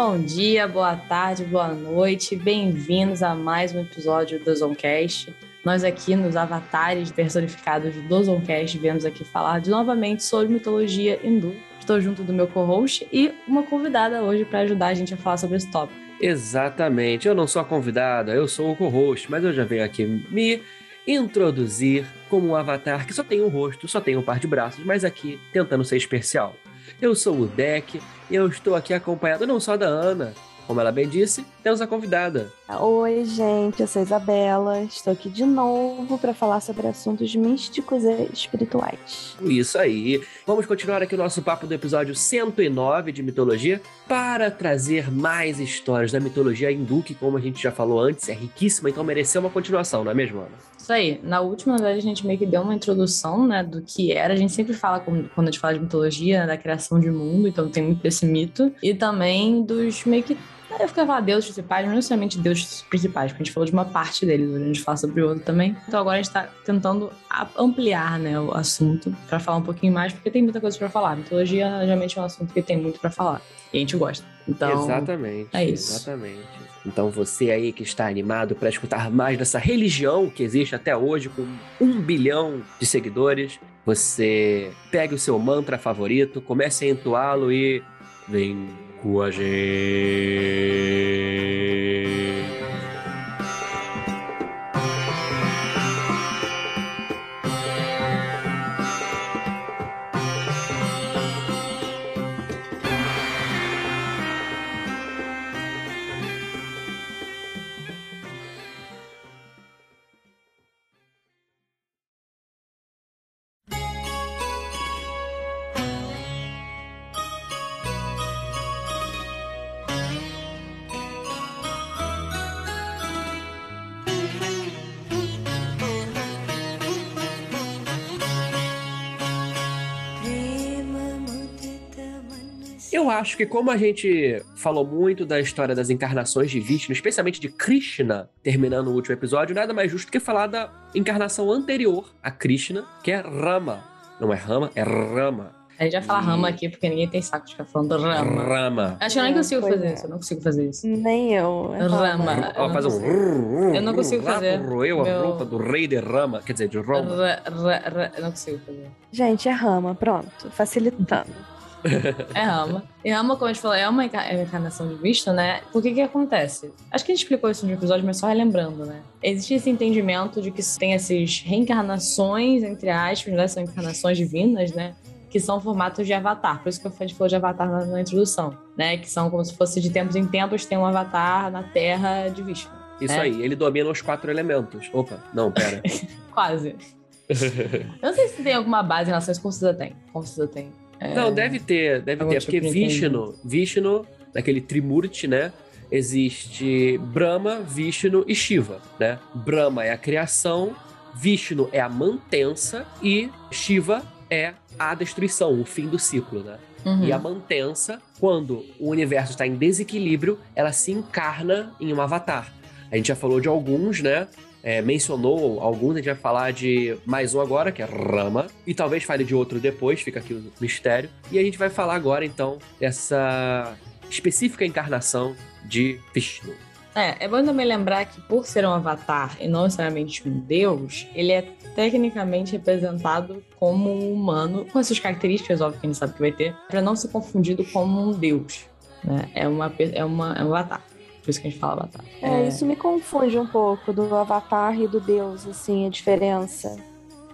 Bom dia, boa tarde, boa noite, bem-vindos a mais um episódio do Zoncast. Nós aqui nos avatares personificados do Zoncast viemos aqui falar de, novamente sobre mitologia hindu. Estou junto do meu co-host e uma convidada hoje para ajudar a gente a falar sobre esse tópico. Exatamente, eu não sou a convidada, eu sou o co-host, mas eu já venho aqui me introduzir como um avatar que só tem um rosto, só tem um par de braços, mas aqui tentando ser especial. Eu sou o Deck e eu estou aqui acompanhado não só da Ana, como ela bem disse, temos a convidada. Oi, gente, eu sou Isabela. Estou aqui de novo para falar sobre assuntos místicos e espirituais. Isso aí. Vamos continuar aqui o nosso papo do episódio 109 de mitologia para trazer mais histórias da mitologia hindu, que, como a gente já falou antes, é riquíssima, então mereceu uma continuação, não é mesmo, Ana? Isso aí. Na última vez a gente meio que deu uma introdução, né, do que era. A gente sempre fala, quando a gente fala de mitologia, né, da criação de mundo, então tem muito desse mito. E também dos meio que eu fico falar deuses principais, não necessariamente deuses principais, porque a gente falou de uma parte deles, a gente fala sobre o outro também. Então agora a gente tá tentando ampliar, né, o assunto para falar um pouquinho mais, porque tem muita coisa para falar. Mitologia geralmente é um assunto que tem muito para falar. E a gente gosta. Então, exatamente. É isso. Exatamente. Então você aí que está animado para escutar mais dessa religião que existe até hoje com um bilhão de seguidores, você pegue o seu mantra favorito, comece a entoá-lo e vem com a gente. Acho que como a gente falou muito da história das encarnações de Vishnu, especialmente de Krishna, terminando o último episódio, nada mais justo que falar da encarnação anterior a Krishna, que é Rama. Não é Rama, é Rama. A gente vai falar rama aqui, porque ninguém tem saco de ficar falando rama. Rama. Acho que eu nem consigo fazer é. isso, eu não consigo fazer isso. Nem eu. É rama. Ó, faz um... Eu não consigo fazer. Roeu Meu... a roupa do rei de Rama, quer dizer, de Roma. Eu não consigo fazer. Gente, é rama, pronto. Facilitando. É Rama. E Rama, como a gente falou, é uma encarnação de Vishnu, né? Por que que acontece? Acho que a gente explicou isso no episódio, mas só relembrando, né? Existe esse entendimento de que tem essas reencarnações, entre aspas, né? São encarnações divinas, né? Que são formatos de avatar. Por isso que a gente falou de avatar na, na, introdução, né? Que são como se fosse de tempos em tempos tem um avatar na Terra de Vishnu. Isso né? aí, ele domina os quatro elementos. Opa, não, pera. Quase. Eu não sei se tem alguma base em relação a isso, com certeza tem. Com certeza tem. É... Não, deve ter, deve ter, porque tipo Vishnu, Vishnu, naquele Trimurti, né? Existe Brahma, Vishnu e Shiva, né? Brahma é a criação, Vishnu é a mantença e Shiva é a destruição, o fim do ciclo, né? Uhum. E a mantença, quando o universo está em desequilíbrio, ela se encarna em um avatar. A gente já falou de alguns, né? É, mencionou alguns, a gente vai falar de mais um agora, que é Rama, e talvez fale de outro depois, fica aqui o mistério. E a gente vai falar agora, então, dessa específica encarnação de Vishnu. É, é bom também lembrar que por ser um avatar e não necessariamente um deus, ele é tecnicamente representado como um humano, com essas características, óbvio que a gente sabe que vai ter, para não ser confundido como um deus. Né? É, uma, é, uma, é um avatar. Por isso que a gente fala avatar. É, é, isso me confunde um pouco do avatar e do deus, assim, a diferença.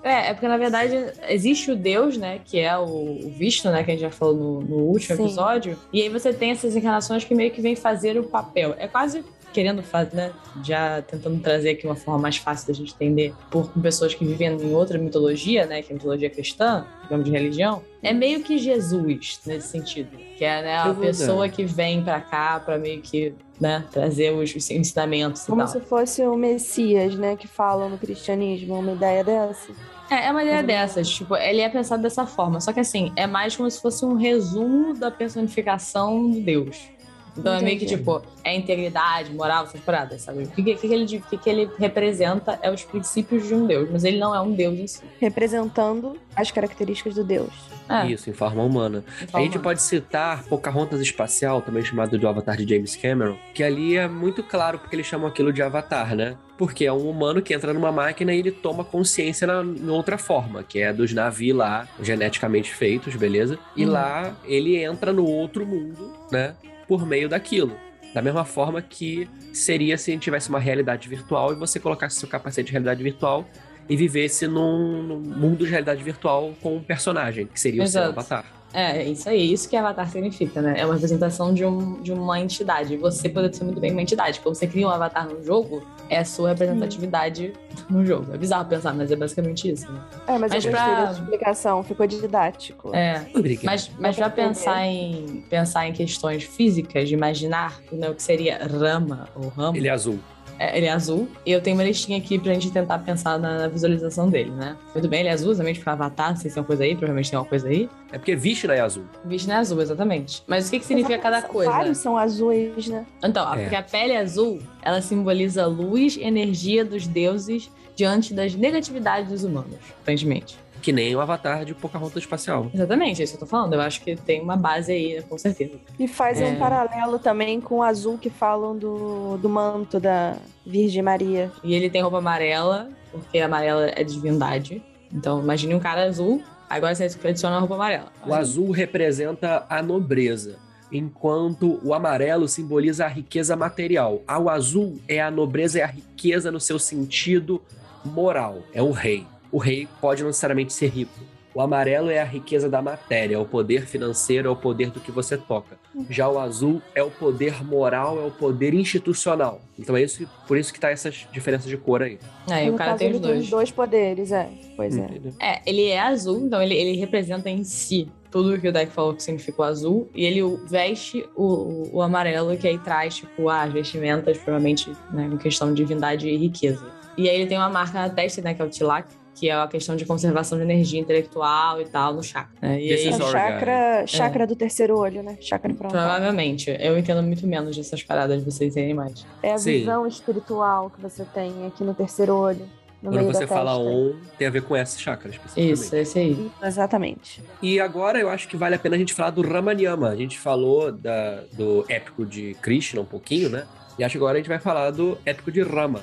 É, é porque na verdade existe o Deus, né? Que é o Vishnu, né? Que a gente já falou no, no último Sim. episódio. E aí você tem essas encarnações que meio que vêm fazer o papel. É quase querendo fazer, né? Já tentando trazer aqui uma forma mais fácil da gente entender por pessoas que vivem em outra mitologia, né? Que é a mitologia cristã, digamos de religião. É meio que Jesus nesse sentido. Que é né, a pessoa que vem pra cá pra meio que né, trazer os, os ensinamentos e Como tal. se fosse o Messias, né? Que falam no cristianismo, uma ideia dessa. É, é uma ideia dessas. Tipo, ele é pensado dessa forma. Só que assim, é mais como se fosse um resumo da personificação de Deus. Então é meio que Entendi. tipo, é integridade, moral, essas paradas, sabe? O que, que, que ele, que, que ele representa é os princípios de um deus, mas ele não é um deus em si. Representando as características do Deus. É, Isso, em forma humana. então, A gente mano. pode citar Pocahontas Espacial, também chamado de Avatar de James Cameron, que ali é muito claro porque eles chamam aquilo de Avatar, né? Porque é um humano que entra numa máquina e ele toma consciência na, em outra forma, que é dos navios lá, geneticamente feitos, beleza? E Uhum. lá ele entra no outro mundo, né? Por meio daquilo. Da mesma forma que seria se a gente tivesse uma realidade virtual e você colocasse seu capacete de realidade virtual e vivesse num, num mundo de realidade virtual com um personagem, que seria o seu Exato. avatar. É, isso aí, isso que Avatar significa, né? É uma representação de, um, de uma entidade. Você pode ser muito bem uma entidade. Quando você cria um avatar no jogo, é a sua representatividade no jogo. É bizarro pensar, mas é basicamente isso. Né? É, mas, Mas eu gostei pra- explicação, ficou didático. É, Obrigado. Mas, mas pra pensar em, pensar em questões físicas, de imaginar né, o que seria rama ou ramo, Ele é azul. É, ele é azul. E eu tenho uma listinha aqui pra gente tentar pensar na, na visualização dele, né? Muito bem, ele é azul, exatamente para avatar, não sei se tem uma coisa aí, provavelmente tem uma coisa aí. É porque Vishnu é azul. O não é azul, exatamente. Mas o que, que significa cada coisa? Vários são azuis, né? Então, É. porque a pele azul, ela simboliza luz e energia dos deuses diante das negatividades dos humanos, aparentemente. Que nem o avatar de Pocahontas Espacial. Exatamente, é isso que eu tô falando. Eu acho que tem uma base aí, com certeza. E faz É. um paralelo também com o azul que falam do, do manto da Virgem Maria. E ele tem roupa amarela, porque amarela é divindade. Então, imagine um cara azul, agora você adiciona a roupa amarela. O azul representa a nobreza, enquanto o amarelo simboliza a riqueza material. Ah, o azul é a nobreza e a riqueza no seu sentido moral. É o rei. O rei pode não necessariamente ser rico. O amarelo é a riqueza da matéria, é o poder financeiro, é o poder do que você toca. Já o azul é o poder moral, é o poder institucional. Então é isso, por isso que tá essas diferenças de cor aí. É, e o cara caso, tem os ele tem dois. os dois poderes, é. Pois é. É, ele é azul, então ele, ele representa em si tudo o que o deck falou que significa o azul, e ele veste o, o, o amarelo, que aí traz, tipo, as vestimentas, provavelmente, né, com questão de divindade e riqueza. E aí ele tem uma marca na testa, né, que é o Tilak, que é a questão de conservação de energia intelectual e tal no chakra. né? E Esse aí, É chakra, chakra do terceiro olho, né? Chakra frontal. provavelmente, eu entendo muito menos dessas paradas, vocês entendem mais. É a Sim. visão espiritual que você tem aqui no terceiro olho. No Quando meio você fala on, tem a ver com essa chakra especificamente. Isso, esse aí. Exatamente. E agora eu acho que vale a pena a gente falar do Ramayama. A gente falou da- do épico de Krishna um pouquinho, né? E acho que agora a gente vai falar do épico de Rama,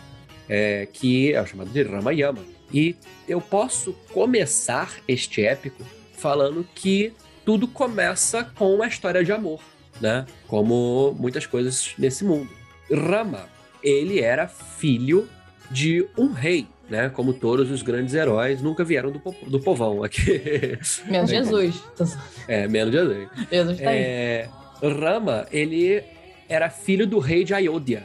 é, que é o chamado de Ramayama. E eu posso começar este épico falando que tudo começa com uma história de amor, né? Como muitas coisas nesse mundo. Rama, ele era filho de um rei, né? Como todos os grandes heróis nunca vieram do, po- do povão aqui. Menos Jesus. É, menos azeite. Jesus tá aí. É, Rama, ele era filho do rei de Ayodhya,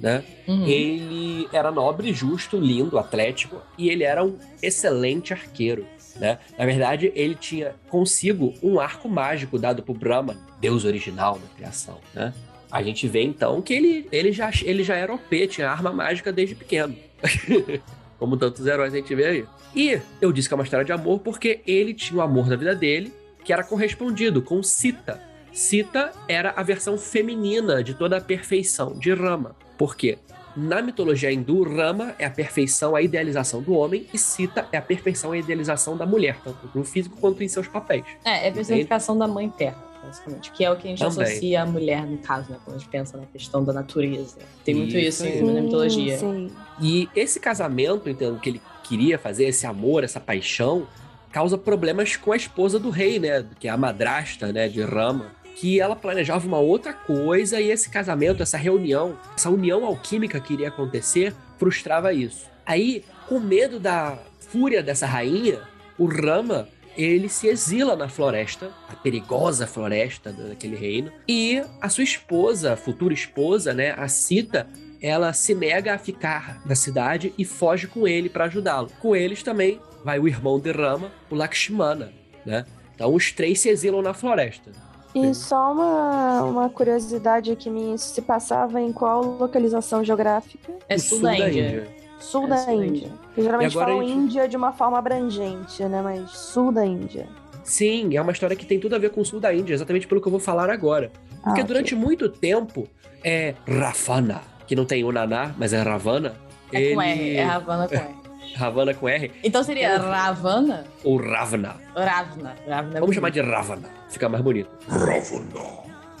né? Uhum. Ele era nobre, justo, lindo, atlético e ele era um excelente arqueiro, né? Na verdade, ele tinha consigo um arco mágico dado por Brahman, deus original da criação, né? A gente vê então que ele, ele, já, ele já era OP, tinha arma mágica desde pequeno. Como tantos heróis a gente vê aí. E eu disse que é uma história de amor porque ele tinha o amor da vida dele, que era correspondido com Sita. Sita era a versão feminina de toda a perfeição de Rama. Por quê? Na mitologia hindu, Rama é a perfeição, a idealização do homem, e Sita é a perfeição, a idealização da mulher, tanto no físico quanto em seus papéis. É, é a personificação da mãe terra, basicamente. Que é o que a gente Também. associa à mulher, no caso, né? Quando a gente pensa na questão da natureza. Tem muito Isso isso, aí. na mitologia. Sim. E esse casamento, entendo que ele queria fazer, esse amor, essa paixão, causa problemas com a esposa do rei, né? Que é a madrasta, né? De Rama. Que ela planejava uma outra coisa e esse casamento, essa reunião, essa união alquímica que iria acontecer, frustrava isso. Aí, com medo da fúria dessa rainha, o Rama ele se exila na floresta, a perigosa floresta daquele reino, e a sua esposa, futura esposa, né, a Sita, ela se nega a ficar na cidade e foge com ele para ajudá-lo. Com eles também vai o irmão de Rama, o Lakshmana, né? Então os três se exilam na floresta. E só uma, uma curiosidade aqui minha, isso se passava em qual localização geográfica? É O sul da Índia. Sul É, da sul da Índia. Índia. Porque geralmente falam gente- Índia de uma forma abrangente, né? Mas sul da Índia. Sim, é uma história que tem tudo a ver com o sul da Índia, exatamente pelo que eu vou falar agora. Porque Ah, durante muito tempo, é Ravana, que não tem o Naná, mas é Ravana. É com ele... R, é Ravana com R. Ravana com R, Então seria Ravana? ou Ravana. Ravna. Ravna é Vamos chamar de Ravana, fica mais bonito.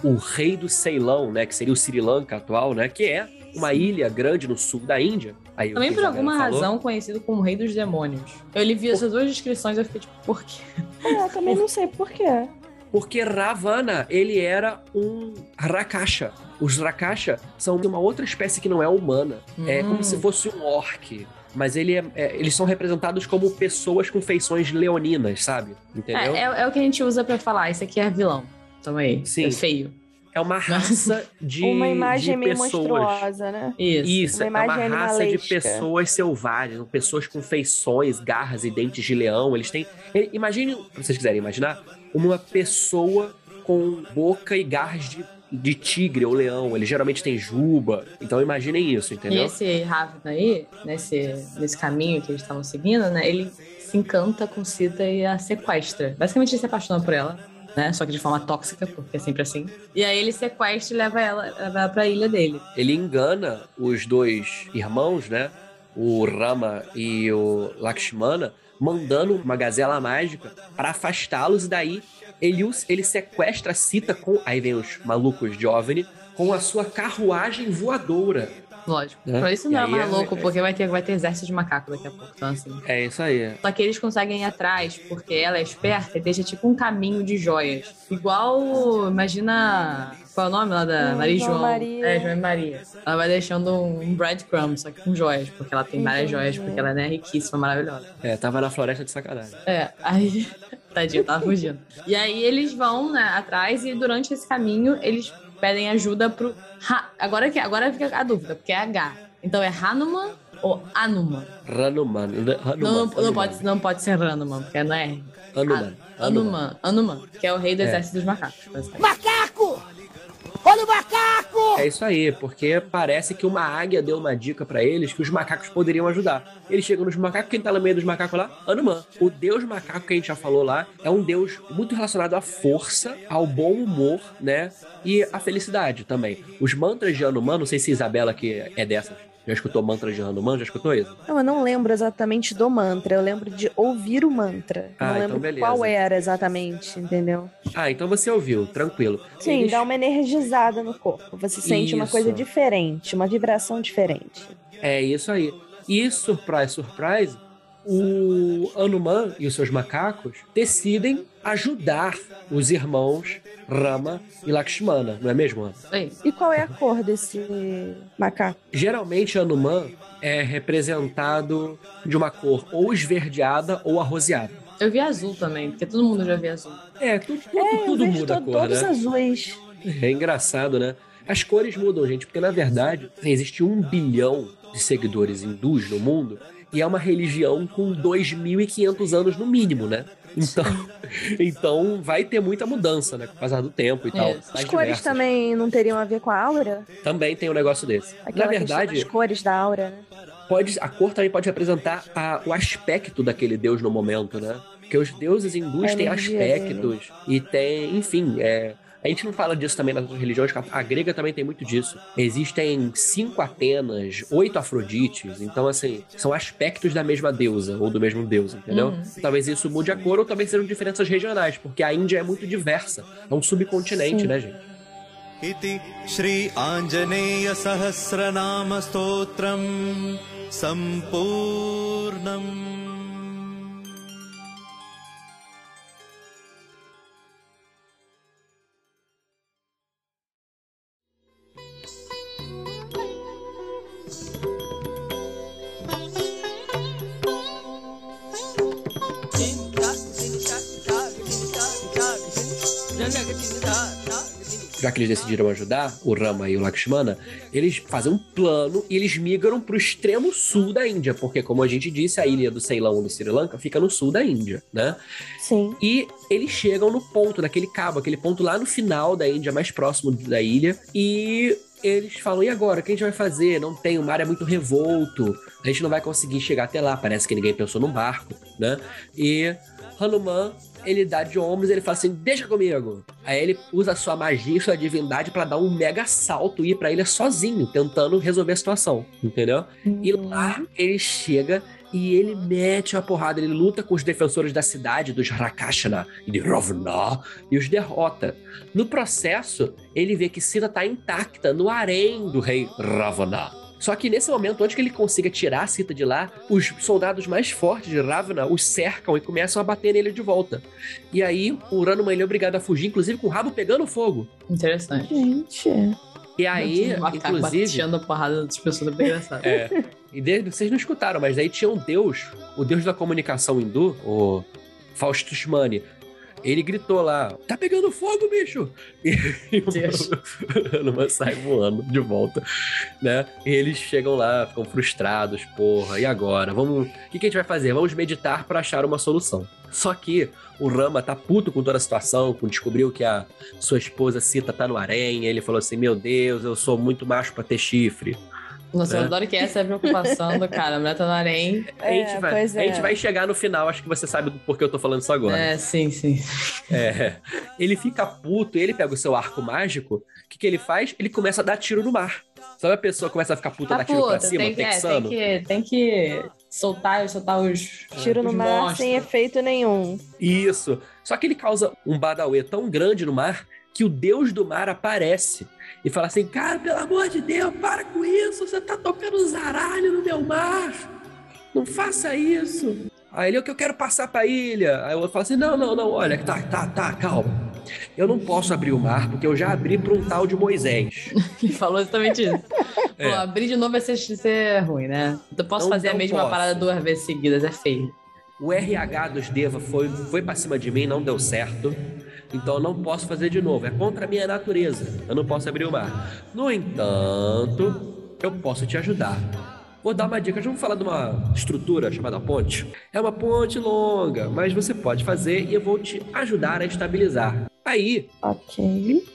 O rei do Ceilão, né, que seria o Sri Lanka atual, né, que é uma ilha grande no sul da Índia. Aí, Também por alguma falou. razão conhecido como Rei dos Demônios. Eu li vi essas duas descrições e eu fiquei tipo, por quê? É, eu também não sei porquê. Porque Ravana, ele era um Rakasha. Os Rakasha são uma outra espécie que não é humana. É Hum. como se fosse um orc. Mas ele é- é- eles são representados como pessoas com feições leoninas, sabe? Entendeu? É, é, é o que a gente usa pra falar, esse aqui é vilão. Toma aí. Sim. É feio. É uma raça de, Uma imagem de meio pessoas. monstruosa, né? Isso. Isso, Uma é uma raça de pessoas selvagens, pessoas com feições, garras e dentes de leão. Eles têm. Imagine, se vocês quiserem imaginar, uma pessoa com boca e garras de, de tigre ou leão. Eles geralmente têm juba. Então imaginem isso, E entendeu? esse Ravna aí, nesse, nesse caminho que eles estavam seguindo, né? Ele se encanta com Sita e a sequestra. Basicamente ele se apaixona por ela, né? Só que de forma tóxica, porque é sempre assim. E aí ele sequestra e leva ela, leva ela pra ilha dele. Ele engana os dois irmãos, né? O Rama e o Lakshmana, mandando uma gazela mágica para afastá-los e daí ele, ele sequestra a Sita com. Aí vem os malucos de OVNI com a sua carruagem voadora. Lógico. É. Por isso não é é- louco, é- porque vai ter, vai ter exército de macaco daqui a pouco. Então, assim. É isso aí. Só que eles conseguem ir atrás, porque ela é esperta e deixa tipo um caminho de joias. Igual, imagina. Qual é o nome lá da Maria e João? Maria. É, João e Maria. Ela vai deixando um breadcrumb, só que com joias, porque ela tem várias joias, porque ela né, é riquíssima, maravilhosa. É, tava na floresta de sacanagem. É, aí. Tadinha, tava fugindo. E aí eles vão, né, atrás e durante esse caminho eles pedem ajuda pro. Ha... Agora, que, agora fica a dúvida, porque é H. Então é Hanuman ou Anuman? Ranuman. Hanuman, Não, não, pode, não pode ser Hanuman, porque não é R. Hanuman. Anuman, Anuman, que é o rei do É. exército dos macacos. Basicamente. É isso aí, porque parece que uma águia deu uma dica pra eles que os macacos poderiam ajudar. Eles chegam nos macacos, quem tá no meio dos macacos lá? Anuman. O deus macaco que a gente já falou lá é um deus muito relacionado à força, ao bom humor, né? E à felicidade também. Os mantras de Anuman, não sei se Isabela que é dessas, já escutou mantras de Anuman, já escutou isso? Não, eu não lembro exatamente do mantra, eu lembro de ouvir o mantra. Ah, não então lembro beleza. qual era exatamente, entendeu? Ah, então você ouviu, tranquilo. Sim, Eles- dá uma energizada no corpo. Você sente uma Isso. coisa diferente, uma vibração diferente. É isso aí. E surprise, surprise, o Anuman e os seus macacos decidem ajudar os irmãos Rama e Lakshmana, não é mesmo, Ana? Aí, E qual é a cor desse macaco? Geralmente Anuman é representado de uma cor ou esverdeada ou arroseada. eu vi azul também, porque todo mundo já viu azul. É, tudo, tudo, É, tudo muda a cor, todos né? azuis. É engraçado, né? As cores mudam, gente, porque na verdade existe um bilhão de seguidores hindus no mundo e é uma religião com 2.500 anos no mínimo, né? Então, então vai ter muita mudança, né? Com o passar do tempo e tal. Isso. As cores diversas. também não teriam a ver com a aura? Também tem um negócio desse. Aquela na verdade, das cores da aura, né? pode, a cor também pode representar a- o aspecto daquele deus no momento, né? Porque os deuses hindus A têm aspectos e tem, enfim, é, a gente não fala disso também nas outras religiões, a, a grega também tem muito disso. Existem cinco Atenas, oito Afrodites, então assim, são aspectos da mesma deusa ou do mesmo deus, entendeu? Uhum. Talvez isso mude a cor ou talvez sejam diferenças regionais, porque a Índia é muito diversa, é um subcontinente, Sim. né, gente? इति श्री आञ्जनेय सहस्रनाम स्तोत्रम् सम्पूर्णम् já que eles decidiram ajudar, o Rama e o Lakshmana, eles fazem um plano e eles migram pro extremo sul da Índia, porque, como a gente disse, a ilha do Ceilão ou do Sri Lanka fica no sul da Índia, né? Sim. E eles chegam no ponto, naquele cabo, aquele ponto lá no final da Índia, mais próximo da ilha, e eles falam: e agora? O que a gente vai fazer? Não tem, o mar é muito revolto, a gente não vai conseguir chegar até lá. Parece que ninguém pensou num barco, né? E Hanuman ele dá de ombros ele fala assim: deixa comigo. Aí ele usa sua magia e sua divindade pra dar um mega salto e ir pra ilha sozinho, tentando resolver a situação, entendeu? E lá ele chega e ele mete a porrada, ele luta com os defensores da cidade, dos Rakashana e de Rovna, e os derrota. No processo, ele vê que Sita tá intacta no harém do rei Ravana. Só que nesse momento, antes que ele consiga tirar a Sita de lá, os soldados mais fortes de Ravana os cercam e começam a bater nele de volta. E aí, o Ranuma ele é obrigado a fugir, inclusive com o rabo pegando fogo. Interessante. Gente. E aí, macaco inclusive. bateando a porrada das pessoas é bem engraçado. É. E de- vocês não escutaram, mas daí tinha um deus, o deus da comunicação hindu, o Faustus Mani. Ele gritou lá: Tá pegando fogo, bicho! E, e o sai voando de volta, né? E eles chegam lá, ficam frustrados, porra, e agora? Vamos. O que, que a gente vai fazer? Vamos meditar pra achar uma solução. Só que o Rama tá puto com toda a situação, com descobriu que a sua esposa Sita tá no harém. Ele falou assim: Meu Deus, eu sou muito macho pra ter chifre. Nossa, eu É. adoro que essa é a preocupação do cara. A mulher tá no harém. A gente, É, vai, pois a gente é. vai chegar no final, acho que você sabe do porquê eu tô falando isso agora. É, sim, sim. É. Ele fica puto, ele pega o seu arco mágico, o que, que ele faz? Ele começa a dar tiro no mar. Sabe a pessoa começa a ficar puta, Tá dar tiro pra puta, cima, tem que, é, tem, texano? que, tem que soltar, soltar os. Tiro os no mar monstros. sem efeito nenhum. Isso. Só que ele causa um badauê tão grande no mar que o deus do mar aparece e fala assim: Cara, pelo amor de Deus, para com isso, você tá tocando zaralho no meu mar. Não faça isso. Aí ele, o que eu quero passar pra ilha. Aí o outro fala assim: Não, não, não, olha, tá, tá, tá, calma. Eu não posso abrir o mar porque eu já abri pra um tal de Moisés. Ele falou exatamente isso. É. Pô, abrir de novo vai ser, ser ruim, né? Eu posso Não- fazer a não mesma posso. parada duas vezes seguidas, é feio. O RH dos Deva foi, foi pra cima de mim, não deu certo. Então eu não posso fazer de novo. É contra a minha natureza. Eu não posso abrir o mar. No entanto, eu posso te ajudar. Vou dar uma dica. Vamos falar de uma estrutura chamada ponte. É uma ponte longa, mas você pode fazer e eu vou te ajudar a estabilizar. Aí, Ok.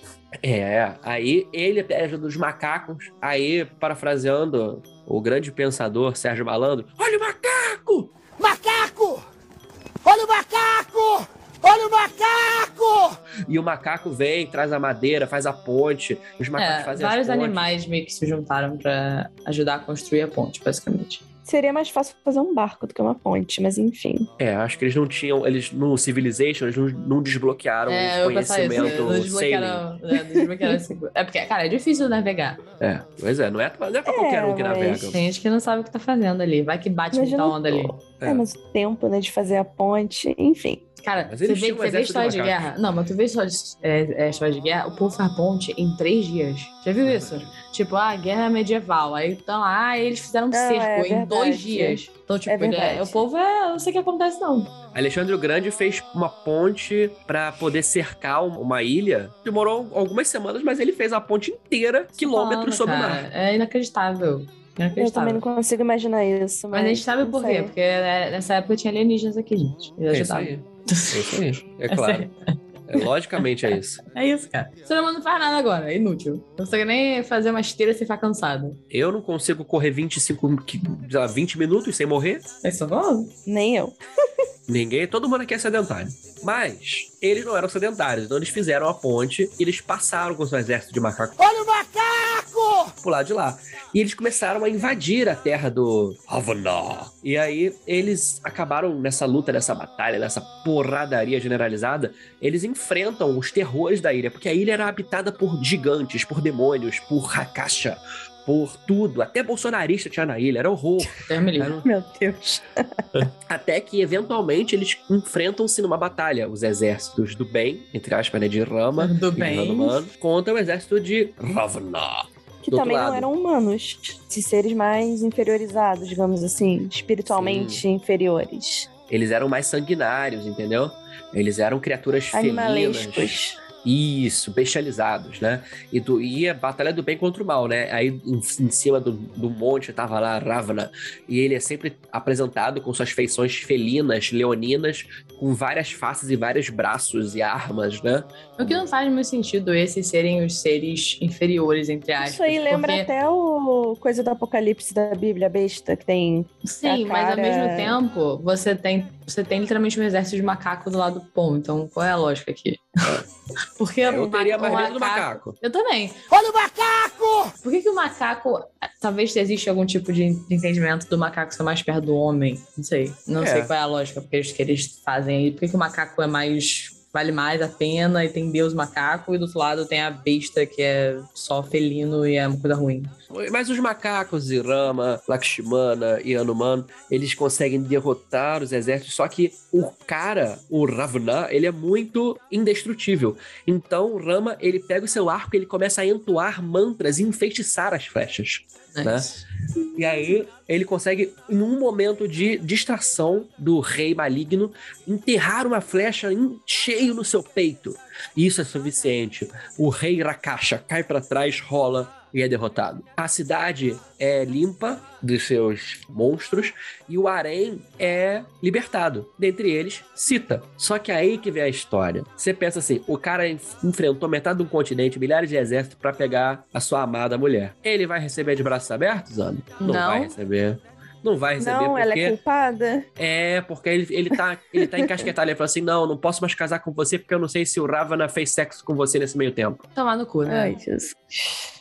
é, aí ele pede ajuda dos macacos. Aí, parafraseando o grande pensador Sérgio Malandro, olha o macaco! Macaco! Olha o macaco! Olha o macaco! E o macaco vem, traz a madeira, faz a ponte. Os macacos É, fazem vários animais meio que se juntaram pra ajudar a construir a ponte, basicamente. Seria mais fácil fazer um barco do que uma ponte, mas enfim. É, acho que eles não tinham, eles no Civilization, eles não, não desbloquearam é, o pensava isso. conhecimento Não sailing. desbloquearam, é, não desbloquearam esse- É porque, cara, é difícil navegar. É, pois é, não é, não é pra É, qualquer um que mas- navega. Tem gente que não sabe o que tá fazendo ali. Vai que bate Imagina muita onda ali. É. É. mas o tempo, né, de fazer a ponte, enfim. Cara, Mas você vê, você vê história de guerra. Não, mas tu vê história de, é, é, história de guerra, o povo faz ponte em três dias. Já viu isso? Tipo, ah, guerra medieval. Aí então lá, ah, eles fizeram um Não, cerco é em dois dias. Então, tipo, É ele verdade. o povo é. Eu não sei o que acontece, não. Alexandre o Grande fez uma ponte pra poder cercar um- uma ilha. Demorou algumas semanas, mas ele fez a ponte inteira, quilômetros sobre o mar. É inacreditável. Eu também não consigo imaginar isso. Mas, Mas a gente sabe não por quê? Porque né, nessa época tinha alienígenas aqui, gente. Eles É isso aí. É isso aí. É É claro. sério. É, logicamente é isso. É isso, cara. O ser humano não faz nada agora, é inútil. Não consegue nem fazer uma esteira sem ficar cansado. Eu não consigo correr 25, qui- sei lá, 20 minutos sem morrer. É isso falando? Nem eu. Ninguém, todo mundo aqui é sedentário. Mas eles não eram sedentários, então eles fizeram a ponte e eles passaram com seu exército de macacos Olha o macaco! pro lado de lá. E eles começaram a invadir a terra do Havana. E aí eles acabaram nessa luta, nessa batalha, nessa porradaria generalizada. Eles enfrentam os terrores da ilha, porque a ilha era habitada por gigantes, por demônios, por Hakasha, por tudo. Até bolsonarista tinha na ilha, era horror. Livre. Era um Meu Deus. Até que, eventualmente, eles enfrentam-se numa batalha. Os exércitos do bem, entre aspas, né, de Rama Do e bem. Hanuman, contra o exército de Ravana. Que também não eram humanos. De seres mais inferiorizados, digamos assim. Espiritualmente inferiores. Eles eram mais sanguinários, entendeu? Eles eram criaturas felinas. Isso, bestializados, né? E, do, e a batalha do bem contra o mal, né? Aí em, em cima do, do monte tava lá Ravana. E ele é sempre apresentado com suas feições felinas, leoninas, com várias faces e vários braços e armas, né? O que não faz muito sentido esses serem os seres inferiores, entre aspas. Isso aí lembra porque- até o coisa do apocalipse da Bíblia besta, que tem Sim, a mas ao cara- mesmo tempo, você tem você tem literalmente um exército de macaco do lado do pão. Então, qual é a lógica aqui? Porque Eu o teria ma- mais o medo do macaco. Eu também. Olha o macaco! Por que, que o macaco. Talvez existe algum tipo de de entendimento do macaco ser mais perto do homem. Não sei. Não É. sei qual é a lógica porque eles, que eles fazem aí. Por que, que o macaco é mais. Vale mais a pena e tem Deus macaco, e do outro lado tem a besta que é só felino e é uma coisa ruim. Mas os macacos, Rama, Lakshmana e Hanuman, eles conseguem derrotar os exércitos, só que o cara, o Ravana, ele é muito indestrutível. Então, o Rama, ele pega o seu arco e ele começa a entoar mantras e enfeitiçar as flechas. Né? E aí, ele consegue, em um momento de distração do rei maligno, enterrar uma flecha em cheio no seu peito. Isso é suficiente. O rei Rakasha cai para trás, rola e é derrotado. A cidade é limpa dos seus monstros e o harém é libertado. Dentre eles, Sita. Só que aí que vem a história. Você pensa assim, o cara enf- enfrentou metade de um continente, milhares de exércitos para pegar a sua amada mulher. Ele vai receber de braços abertos, Ana? Não. vai receber. Não vai receber Não, ela porque... é culpada? É, porque ele, ele, tá, ele tá encasquetado. Ele fala assim: não, não posso mais casar com você porque eu não sei se o Ravana fez sexo com você nesse meio tempo. Tomar no cu, né? Ai, Jesus.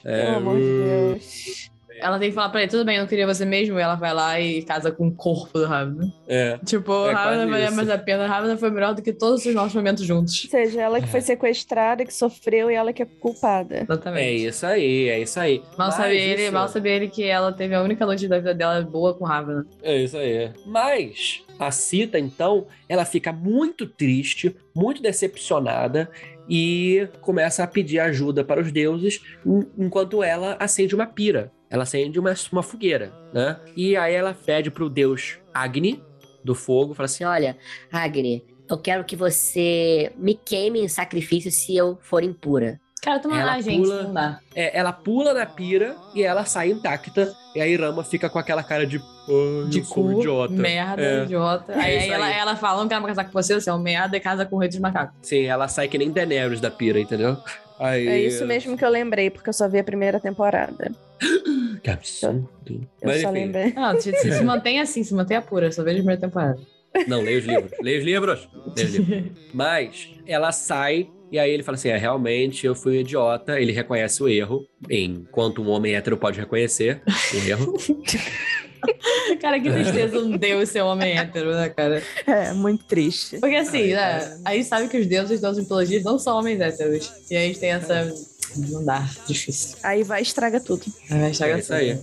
É, Pelo amor de Deus. Ela tem que falar pra ele, tudo bem, eu não queria você mesmo, e ela vai lá e casa com o corpo do Ravana. É. Tipo, É quase valia mais a pena. Ravana foi melhor do que todos os nossos momentos juntos. Ou seja, ela que foi sequestrada, que sofreu e ela que é culpada. Exatamente. É isso aí, é isso aí. Mal Mas sabia ele, mal sabia ele que ela teve a única noite da vida dela boa com Ravana. É isso aí. Mas a Sita, então, ela fica muito triste, muito decepcionada e começa a pedir ajuda para os deuses en- enquanto ela acende uma pira. Ela acende uma, uma fogueira, né? E aí ela pede pro deus Agni, do fogo, fala Assim, olha, Agni, eu quero que você me queime em sacrifício se eu for impura. Cara, toma Ela lá, gente, pula- não dá. É, ela pula na pira e ela sai intacta. E aí Rama fica com aquela cara de. "Ai, De eu sou cu, idiota. merda, É. idiota. É aí aí ela, ela fala, não quero mais casar com você, você é um merda, e casa com o rei dos macacos. Sim, ela sai que nem Daenerys da pira, entendeu? Aí, É isso mesmo que eu lembrei, porque eu só vi a primeira temporada. Que absurdo. Eu Mas só enfim, lembrei. Não, se, se, se mantém assim, se mantém pura, só vejo a primeira temporada. não, leia os livros. leia os livros. Leia os livros. Mas ela sai e aí ele fala assim: é, realmente eu fui um idiota. Ele reconhece o erro, enquanto um homem hétero pode reconhecer o erro. cara, que tristeza um deus ser homem hétero, né, cara? É, muito triste. Porque assim, Ai, né? A gente sabe que os deuses das mitologias não são homens héteros. E a gente tem essa. Não dá, difícil. Aí vai e estraga tudo. Aí vai estragar É isso aí.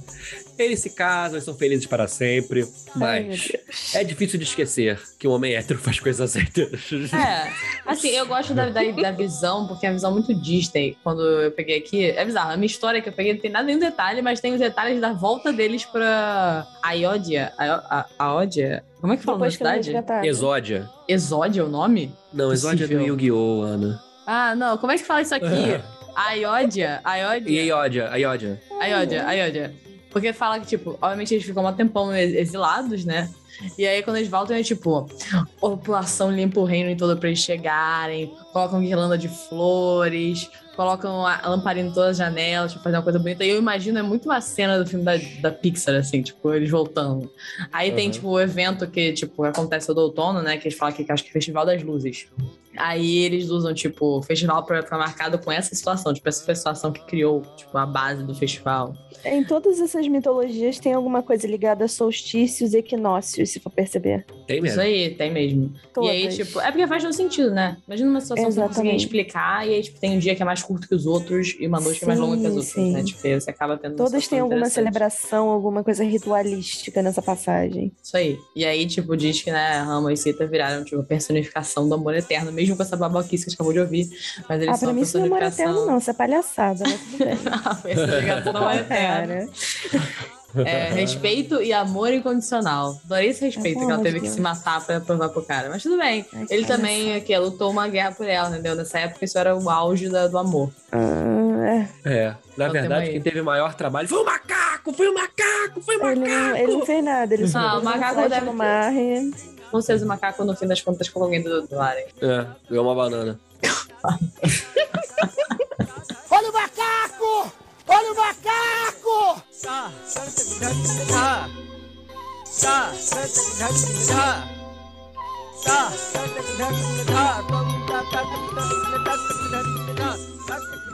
Eles se casam, eles são felizes para sempre. Ai, Mas é difícil de esquecer que um homem hétero faz coisas héteras. É, assim, eu gosto da, da, da visão, porque é uma visão muito Disney. Quando eu peguei aqui, é bizarro. A minha história que eu peguei não tem nada, nenhum detalhe, mas tem os detalhes da volta deles pra a- Aódia? Como é que fala na cidade? Exódia. Exódia é o nome? Não, Exódia é do. Yu-Gi-Oh, Ana. Ah, não, como é que fala isso aqui? Aiódia? Aiódia? E Iódia, a Iódia. Ayodhya, Ayodhya. Porque fala que, tipo, obviamente eles ficam um tempão ex- exilados, né? E aí, quando eles voltam, é tipo, a população limpa o reino todo pra eles chegarem, colocam guirlanda de flores, colocam a lamparina em todas as janelas pra fazer uma coisa bonita. E eu imagino, é muito uma cena do filme da, da Pixar, assim, tipo, eles voltando. Aí tem, Uhum. tipo, o evento que, tipo, acontece todo outono, né? Que eles falam que acho que é Festival das Luzes. Aí eles usam, tipo, o festival pra ficar marcado com essa situação. Tipo, essa foi a situação que criou, tipo, a base do festival. Em todas essas mitologias tem alguma coisa ligada a solstícios e equinócios, se for perceber. Tem Isso mesmo. aí, tem mesmo. Todas. E aí, tipo, é porque faz todo sentido, né? Imagina uma situação que você não consegue Exatamente. explicar, e aí, tipo, tem um dia que é mais curto que os outros e uma noite que é mais Sim, longa que as outras, sim. né? Tipo, você acaba tendo uma Todas têm alguma celebração, alguma coisa ritualística nessa passagem. Isso aí. E aí, tipo, diz que, né, Rama e Sita viraram, tipo, a personificação do amor eterno, mesmo com essa babaquice que a gente acabou de ouvir. Mas eles ah, pra mim isso não é amor eterno, não. Isso é palhaçada, mas tudo bem. a personificação do amor eterno. Cara. É, respeito e amor incondicional. Adorei esse respeito Pelo que ela teve que se matar pra provar pro cara. Mas tudo bem. Ai, Ele cara. também que lutou uma guerra por ela, entendeu? Nessa época isso era o auge da- do amor. Ah, é. É. Na Então, verdade, quem teve maior trabalho foi o macaco! Foi o macaco! Foi o Ele, macaco! não, ele não fez nada, ele só Ah, o macaco deve no ter- e... Com certeza o macaco, no fim das contas, ficou alguém do, do Alien. É, ganhou uma banana. Olha o macaco! Olha o macaco! Eu acho que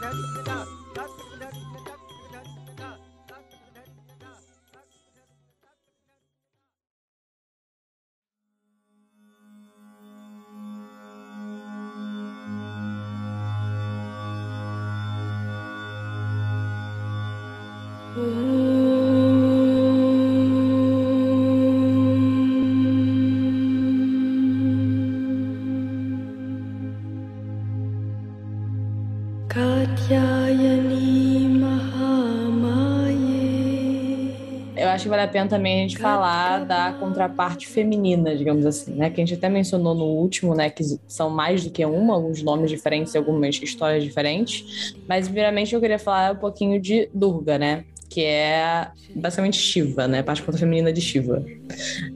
vale a pena também a gente falar da contraparte feminina, digamos assim, né? Que a gente até mencionou no último, né? Que são mais do que uma, alguns nomes diferentes algumas histórias diferentes. Mas, primeiramente, eu queria falar um pouquinho de Durga, né? Que é basicamente Shiva, né? Parte contra feminina de Shiva.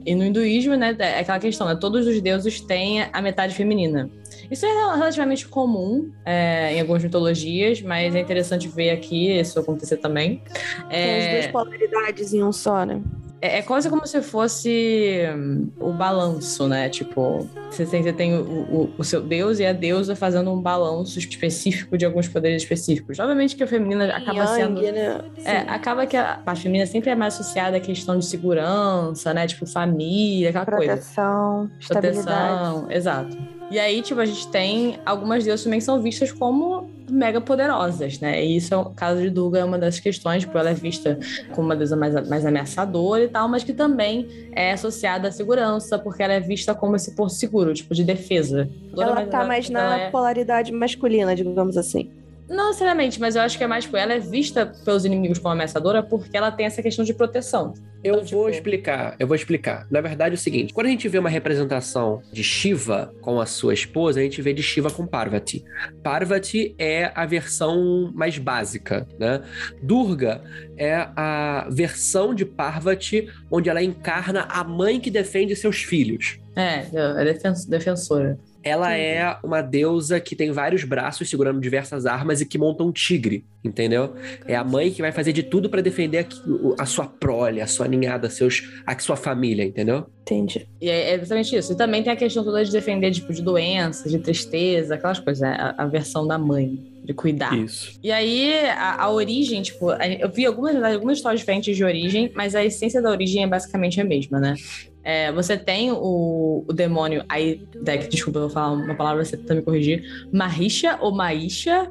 E no hinduísmo, né? É aquela questão, né? Todos os deuses têm a metade feminina. Isso é relativamente comum é, em algumas mitologias, mas é interessante ver aqui isso acontecer também. Tem as duas polaridades em um só, né? É, é quase como se fosse hum, o balanço, né? Tipo, você tem, você tem o, o, o seu deus e a deusa fazendo um balanço específico de alguns poderes específicos. Obviamente que a feminina acaba Yang, sendo. né? É, acaba que a parte feminina sempre é mais associada à questão de segurança, né? Tipo, família, aquela coisa. Proteção, estabilidade. Proteção, exato. E aí, tipo, a gente tem algumas deusas também que são vistas como mega poderosas, né? E isso é o caso de Durga, é uma das questões, tipo, ela é vista como uma deusa mais, mais ameaçadora e tal, mas que também é associada à segurança, porque ela é vista como esse porto seguro, tipo, de defesa. Ela tá mais na ela é- polaridade masculina, digamos assim. Não necessariamente, mas eu acho que é mais, tipo, ela é vista pelos inimigos como ameaçadora porque ela tem essa questão de proteção. Eu Então, vou tipo- explicar, eu vou explicar. Na verdade é o seguinte, quando a gente vê uma representação de Shiva com a sua esposa, a gente vê de Shiva com Parvati. Parvati é a versão mais básica, né? Durga é a versão de Parvati onde ela encarna a mãe que defende seus filhos. É, é defen- defensora. Ela é uma deusa que tem vários braços segurando diversas armas e que monta um tigre, entendeu? É a mãe que vai fazer de tudo pra defender o- a sua prole, a sua ninhada, seus, a sua família, entendeu? Entendi. E é é exatamente isso. E também tem a questão toda de defender, tipo, de doenças, de tristeza, aquelas coisas, né? a, a versão da mãe, de cuidar. Isso. E aí, a, a origem, tipo, a- eu vi algumas, algumas histórias diferentes de origem, mas a essência da origem é basicamente a mesma, né? É, você tem o, o demônio, aí, Deck, desculpa, eu vou falar uma palavra, você tenta me corrigir. Marisha ou Maisha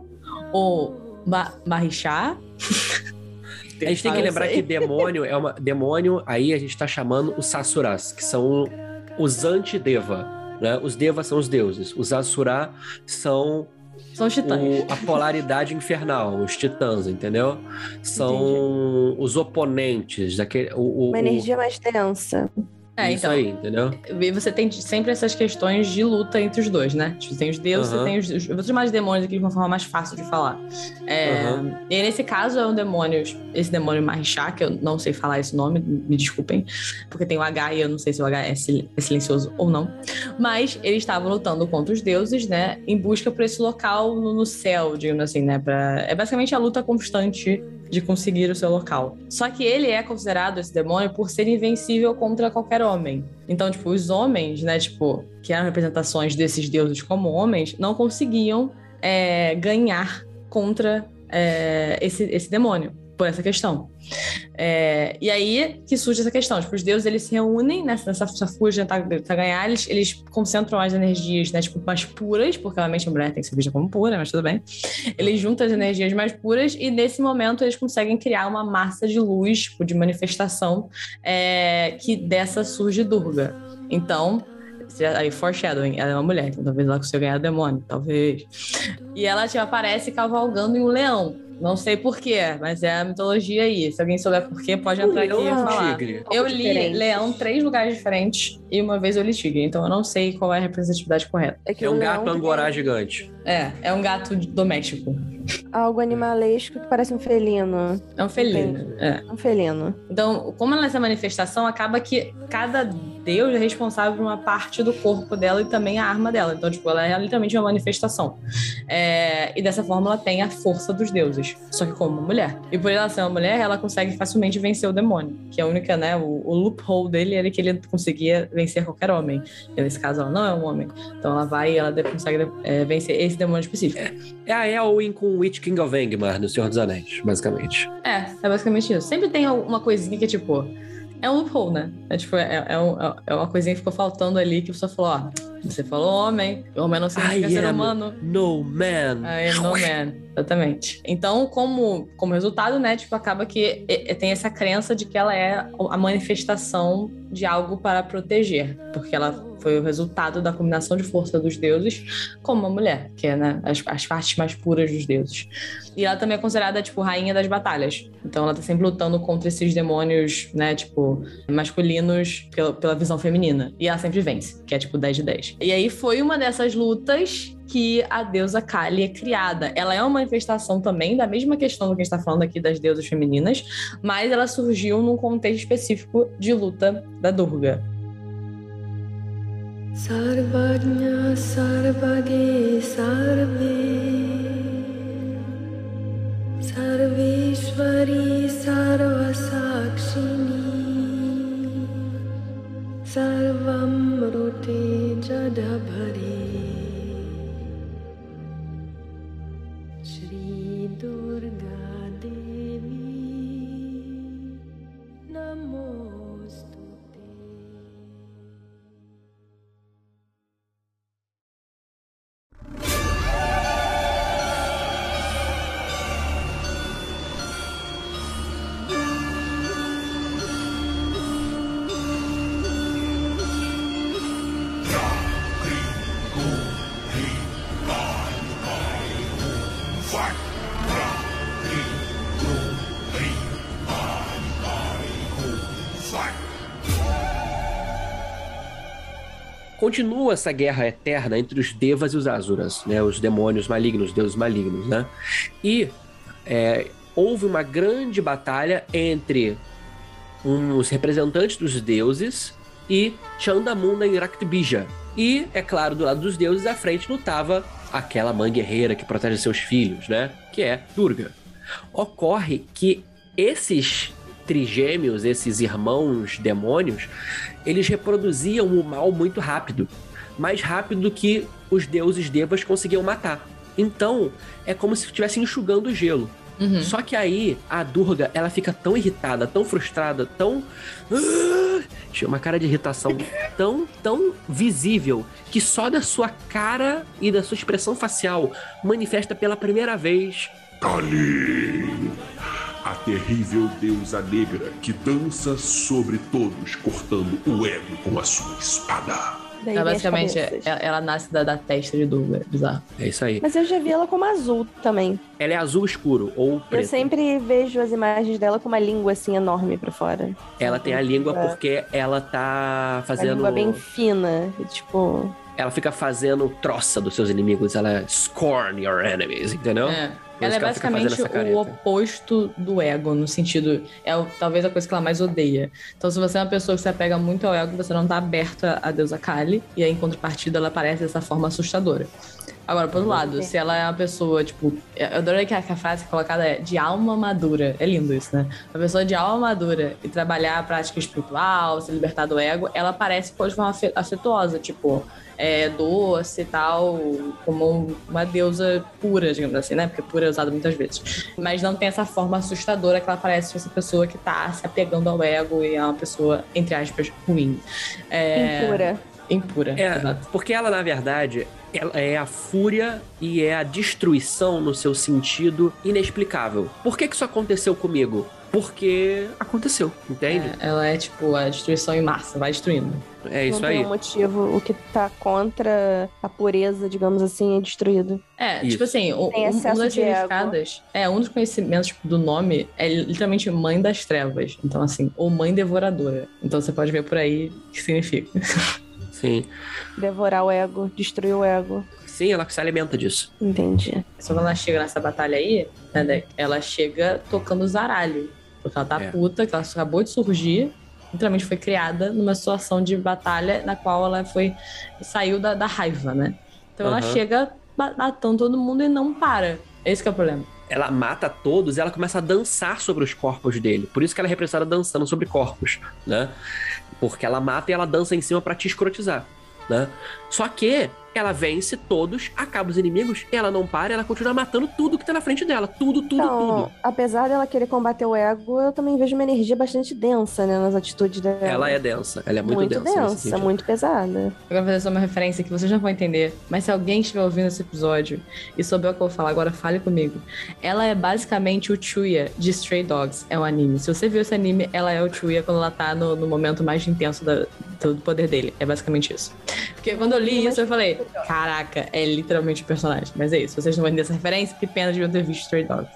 ou Ma, Mahishá. A gente tem que lembrar que demônio é uma. Demônio, aí a gente tá chamando os Sasuras, que são os anti-deva. Né? Os devas são os deuses. Os Asura são São os titãs. o- a polaridade infernal, os titãs, entendeu? São os oponentes daquele. O, o- Uma o- energia mais densa. É, Isso então. aí, entendeu? E você tem sempre essas questões de luta entre os dois, né? Tipo, tem os deuses, você tem os, os. Eu vou chamar de demônios aqui de uma forma mais fácil de falar. É, Aham. E nesse caso é um demônio, esse demônio Mahishá, que eu não sei falar esse nome, me desculpem, porque tem o H e eu não sei se o H é sil- é silencioso ou não. Mas eles estavam lutando contra os deuses, né? Em busca por esse local no, no céu, digamos assim, né? Pra, é basicamente a luta constante de conseguir o seu local. Só que ele é considerado, esse demônio, por ser invencível contra qualquer homem. Então, tipo, os homens, né, tipo, que eram representações desses deuses como homens, não conseguiam é, ganhar contra é, esse, esse demônio, por essa questão. É, e aí que surge essa questão, tipo, os deuses eles se reúnem nessa, nessa, nessa fuga tentar ganhar, eles, eles concentram as energias, né, tipo, mais puras, porque realmente a mulher tem que ser vista como pura, mas tudo bem. Eles juntam as energias mais puras e nesse momento eles conseguem criar uma massa de luz, tipo, de manifestação, é, que dessa surge Durga. Então, aí foreshadowing, ela é uma mulher, então talvez ela consiga ganhar demônio, talvez. E ela tipo, aparece cavalgando em um leão. Não sei porquê, mas é a mitologia aí. Se alguém souber porquê, pode entrar aqui leão e falar. tigre. Eu li diferente. leão em três lugares diferentes e uma vez eu li tigre, então eu não sei qual é a representatividade correta. É, que É um leão gato angorá gigante. É, é um gato doméstico. Algo animalesco que parece um felino. É um felino. É. Um felino. Então, como ela é essa manifestação, acaba que cada deus é responsável por uma parte do corpo dela e também a arma dela. Então, tipo, ela é literalmente uma manifestação. É, e dessa forma ela tem a força dos deuses, só que como uma mulher. E por ela ser uma mulher, ela consegue facilmente vencer o demônio, que é a única, né, o, o loophole dele era que ele conseguia vencer qualquer homem. E nesse caso ela não é um homem. Então ela vai e ela consegue é, vencer esse demônio específico. É a Elwin com Witch King of Angmar no Senhor dos Anéis, basicamente. É, é basicamente isso. Sempre tem uma coisinha que é tipo. É um loophole, né? É tipo, é, é, um- é uma coisinha que ficou faltando ali que a pessoa falou, ó, você falou homem, homem não significa I ser humano. No man. I am no man. Exatamente. Então, como, como resultado, né, tipo, acaba que e- e tem essa crença de que ela é a manifestação de algo para proteger, porque ela foi o resultado da combinação de força dos deuses com uma mulher, que é, né, as, as partes mais puras dos deuses. E ela também é considerada, tipo, rainha das batalhas. Então, ela tá sempre lutando contra esses demônios, né, tipo, masculinos pela, pela visão feminina. E ela sempre vence, que é, tipo, 10 de 10. E aí foi uma dessas lutas que a deusa Kali é criada. Ela é uma manifestação também da mesma questão do que a gente está falando aqui das deusas femininas, mas ela surgiu num contexto específico de luta da Durga. सर्वज्ञ सर्वगे Continua essa guerra eterna entre os Devas e os Asuras, né? Os demônios malignos, deuses malignos, né? E é, houve uma grande batalha entre os representantes dos deuses e Chandamunda e Raktibija. E, é claro, do lado dos deuses, à frente lutava aquela mãe guerreira que protege seus filhos, né? Que é Durga. Ocorre que esses trigêmeos, esses irmãos demônios, eles reproduziam o mal muito rápido. Mais rápido do que os deuses devas conseguiam matar. Então, é como se estivessem enxugando o gelo. Uhum. Só que aí, a Durga, ela fica tão irritada, tão frustrada, tão. Ah! Tinha uma cara de irritação tão, tão visível que só da sua cara e da sua expressão facial manifesta pela primeira vez. Kali, a terrível deusa negra que dança sobre todos, cortando o ego com a sua espada. Daí Ela, basicamente, cabeças. ela, ela nasce da, da testa de Durga. Bizarro. É isso aí. Mas eu já vi ela como azul também. Ela é azul escuro ou preto. Eu sempre vejo as imagens dela com uma língua assim enorme pra fora. Ela tem a língua É. porque ela tá Uma fazendo. língua bem fina. e, Tipo, Ela fica fazendo troça dos seus inimigos. Ela scorn your enemies, entendeu? É. Ela é basicamente o oposto do ego, no sentido. É o- talvez a coisa que ela mais odeia. Então, se você é uma pessoa que se apega muito ao ego, você não tá aberto a, a deusa Kali, e aí, em contrapartida, ela aparece dessa forma assustadora. Agora, por outro lado, se ela é uma pessoa, tipo. Eu adorei que a, que a frase colocada é de alma madura. É lindo isso, né? Uma pessoa de alma madura e trabalhar a prática espiritual, se libertar do ego, ela parece pô, de forma afe- afetuosa, tipo é, doce e tal, como um- uma deusa pura, digamos assim, né? Porque pura é usada muitas vezes. Mas não tem essa forma assustadora que ela parece essa pessoa que tá se apegando ao ego e é uma pessoa, entre aspas, ruim. É, impura. Impura, É, exato. porque ela, na verdade, ela é a fúria e é a destruição no seu sentido inexplicável. Por que, que isso aconteceu comigo? Porque aconteceu, entende? É, ela é tipo a destruição em massa, vai destruindo. É, isso não aí. tem um motivo. O que tá contra a pureza, digamos assim, é destruído. É, Isso. tipo assim, um, um das significados, é, um dos conhecimentos tipo, do nome é literalmente mãe das trevas. Então, assim, ou mãe devoradora. Então você pode ver por aí o que significa. Sim. Devorar o ego, destruir o ego. Sim, ela se alimenta disso. Entendi. Só quando ela chega nessa batalha aí, né, né, ela chega tocando zaralho. Porque ela tá É. puta, que ela acabou de surgir. Literalmente foi criada numa situação de batalha na qual ela foi. saiu da, da raiva, né? Então ela Aham. chega matando todo mundo e não para. Esse que é o problema. Ela mata todos e ela começa a dançar sobre os corpos dele. Por isso que ela é representada dançando sobre corpos, né? Porque ela mata e ela dança em cima pra te escrotizar, né? Só que ela vence todos, acaba os inimigos, ela não para, ela continua matando tudo que tá na frente dela. Tudo, tudo, Então, tudo. apesar dela querer combater o ego, eu também vejo uma energia bastante densa, né, nas atitudes dela. Ela é densa, ela é muito, muito densa. nesse densa, muito pesada. Eu vou fazer só uma referência que vocês não vão entender. Mas se alguém estiver ouvindo esse episódio e souber o que eu vou falar agora, fale comigo. Ela é basicamente o Chuya de Stray Dogs. É um anime. Se você viu esse anime, ela é o Chuya quando ela tá no, no momento mais intenso da- do poder dele. É basicamente isso. Porque quando eu li isso, eu falei: caraca, é literalmente o personagem. Mas é isso. Vocês não vão entender essa referência, que pena de eu ter visto Stray Dogs.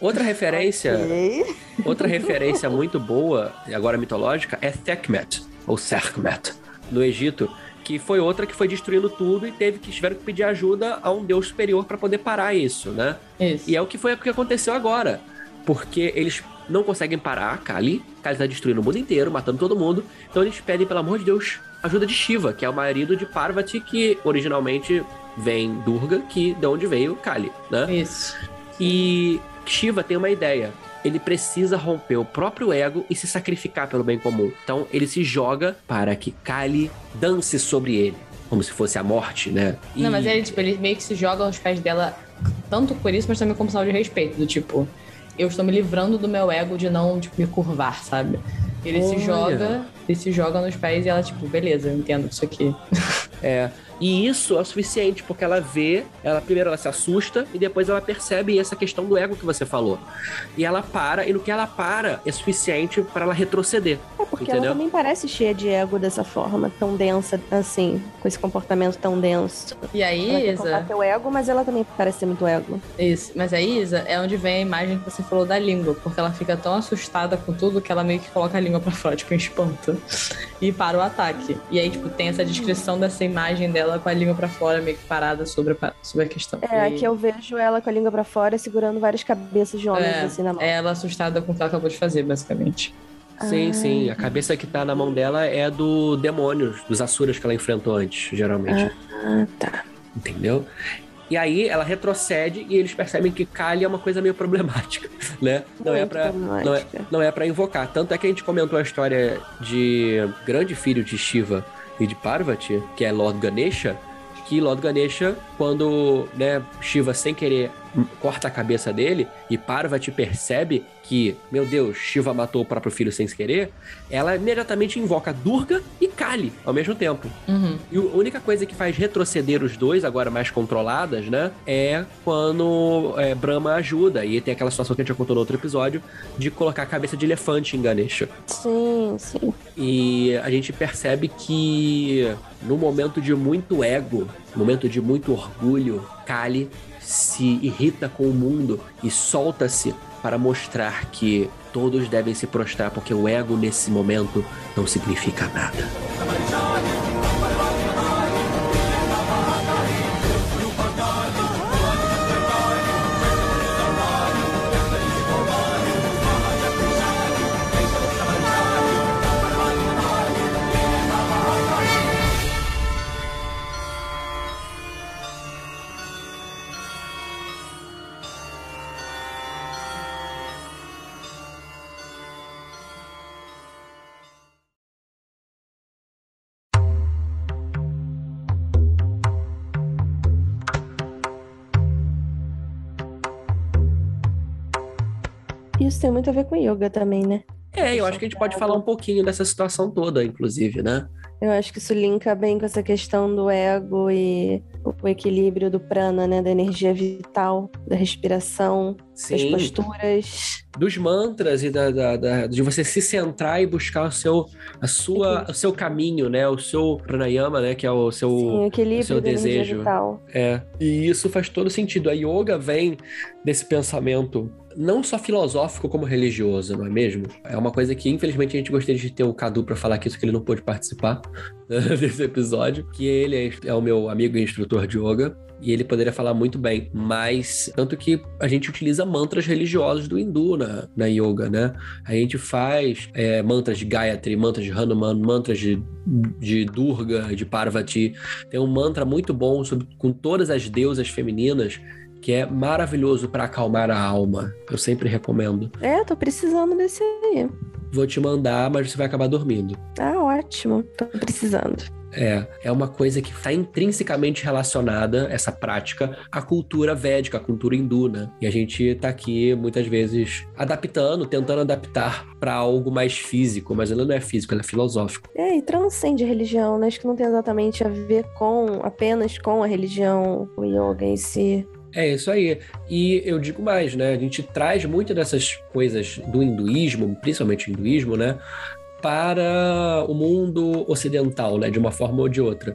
Outra referência, Ok. outra referência muito boa, e agora mitológica, é Sekhmet, ou Serkhmet, no Egito, que foi outra que foi destruindo tudo e teve que tiveram que pedir ajuda a um deus superior para poder parar isso, né? Isso. E é o que foi o que aconteceu agora. Porque eles não conseguem parar a Kali. Kali tá destruindo o mundo inteiro, matando todo mundo. Então eles pedem, pelo amor de Deus, ajuda de Shiva, que é o marido de Parvati, que originalmente vem Durga, que de onde veio Kali, né? Isso. E Shiva tem uma ideia. Ele precisa romper o próprio ego e se sacrificar pelo bem comum. Então ele se joga para que Kali dance sobre ele. Como se fosse a morte, né? Não, E- mas ele, tipo, ele meio que se joga aos pés dela, tanto por isso, mas também como sinal de respeito. Do tipo, eu estou me livrando do meu ego de não, tipo, me curvar, sabe? Ele se Olha. joga, ele se joga nos pés e ela, tipo, beleza, eu entendo isso aqui. É. E isso é o suficiente, porque ela vê, ela primeiro ela se assusta e depois ela percebe essa questão do ego que você falou. E ela para, e no que ela para é suficiente para ela retroceder. É porque Entendeu? ela também parece cheia de ego dessa forma, tão densa, assim, com esse comportamento tão denso. E aí, Ela Isa, combater o ego, mas ela também parece ter muito ego. isso. Mas aí, Isa, é onde vem a imagem que você falou da língua, porque ela fica tão assustada com tudo que ela meio que coloca a língua pra fora, tipo, em espanto. E para o ataque. E aí, tipo, tem essa descrição dessa imagem dela com a língua pra fora, meio que parada sobre a, sobre a questão. É, E- aqui eu vejo ela com a língua pra fora, segurando várias cabeças de homens, É, assim, na mão. é ela assustada com o que ela acabou de fazer, basicamente. Sim, Ah. sim. A cabeça que tá na mão dela é do demônio, dos Asuras que ela enfrentou antes, geralmente. Ah, tá. Entendeu? E aí ela retrocede e eles percebem que Kali é uma coisa meio problemática, né? Não é pra, não é, problemática. não é pra invocar. Tanto é que a gente comentou a história de grande filho de Shiva e de Parvati, que é Lord Ganesha, que Lord Ganesha, quando né, Shiva sem querer corta a cabeça dele e Parvati percebe que, meu Deus, Shiva matou o próprio filho sem querer, ela imediatamente invoca Durga e Kali ao mesmo tempo. Uhum. E a única coisa que faz retroceder os dois, agora mais controladas, né? É quando é, Brahma ajuda. E tem aquela situação que a gente já contou no outro episódio, de colocar a cabeça de elefante em Ganesha. Sim, sim. E a gente percebe que no momento de muito ego, momento de muito orgulho, Kali se irrita com o mundo e solta-se para mostrar que todos devem se prostrar, porque o ego nesse momento não significa nada. Isso tem muito a ver com yoga também, né? É, eu acho que a gente pode falar um pouquinho dessa situação toda, inclusive, né? Eu acho que isso linka bem com essa questão do ego e o equilíbrio do prana, né? Da energia vital, da respiração, das Sim, posturas. dos mantras e da, da- da- de você se centrar e buscar o seu, a sua, o seu caminho, né? O seu pranayama, né? Que é o seu, Sim, o equilíbrio seu da energia desejo. vital. É, e isso faz todo sentido. A yoga vem desse pensamento não só filosófico como religioso, não é mesmo? É uma coisa que, infelizmente, a gente gostaria de ter o Cadu para falar aqui, só que ele não pôde participar desse episódio, que ele é, é o meu amigo e instrutor de yoga, e ele poderia falar muito bem, mas tanto que a gente utiliza mantras religiosos do hindu na, na yoga, né? A gente faz é, mantras de Gayatri, mantras de Hanuman, mantras de, de Durga, de Parvati. Tem um mantra muito bom sobre, com todas as deusas femininas que é maravilhoso para acalmar a alma. Eu sempre recomendo. É, tô precisando desse aí. Vou te mandar, mas você vai acabar dormindo. Ah, ótimo. Tô precisando. É, é uma coisa que está intrinsecamente relacionada, essa prática, à cultura védica, à cultura hindu, né? E a gente está aqui, muitas vezes, adaptando, tentando adaptar para algo mais físico, mas ela não é físico, ela é filosófico. É, e transcende a religião, né? Acho que não tem exatamente a ver com, apenas com a religião, o yoga em si. É isso aí. E eu digo mais, né? A gente traz muitas dessas coisas do hinduísmo, principalmente o hinduísmo, né? Para o mundo ocidental, né? De uma forma ou de outra.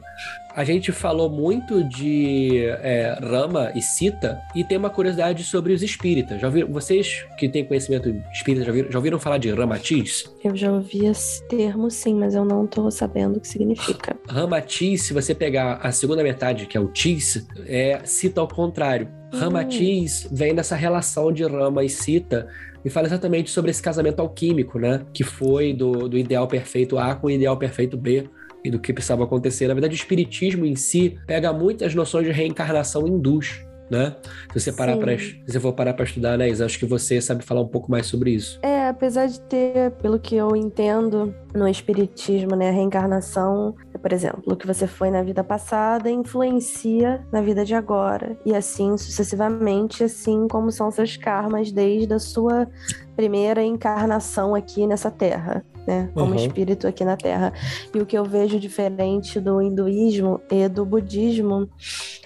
A gente falou muito de é, Rama e Sita e tem uma curiosidade sobre os espíritas. Já ouviram, vocês que têm conhecimento espírita, já ouviram, já ouviram falar de Ramatiz? Eu já ouvi esse termo, sim, mas eu não tô sabendo o que significa. Ramatiz, se você pegar a segunda metade, que é o Tis, é Sita ao contrário. Ramatiz vem dessa relação de Rama e Sita e fala exatamente sobre esse casamento alquímico, né? Que foi do, do ideal perfeito A com o ideal perfeito B e do que precisava acontecer. Na verdade, o espiritismo em si pega muitas noções de reencarnação hindus. Né? Se você parar para se for parar para estudar, né, Isa, acho que você sabe falar um pouco mais sobre isso. É, apesar de ter, pelo que eu entendo no espiritismo, né, a reencarnação, por exemplo, o que você foi na vida passada influencia na vida de agora e assim sucessivamente, assim como são seus karmas desde a sua primeira encarnação aqui nessa terra. Né, como Uhum. espírito aqui na Terra. E o que eu vejo diferente do hinduísmo e do budismo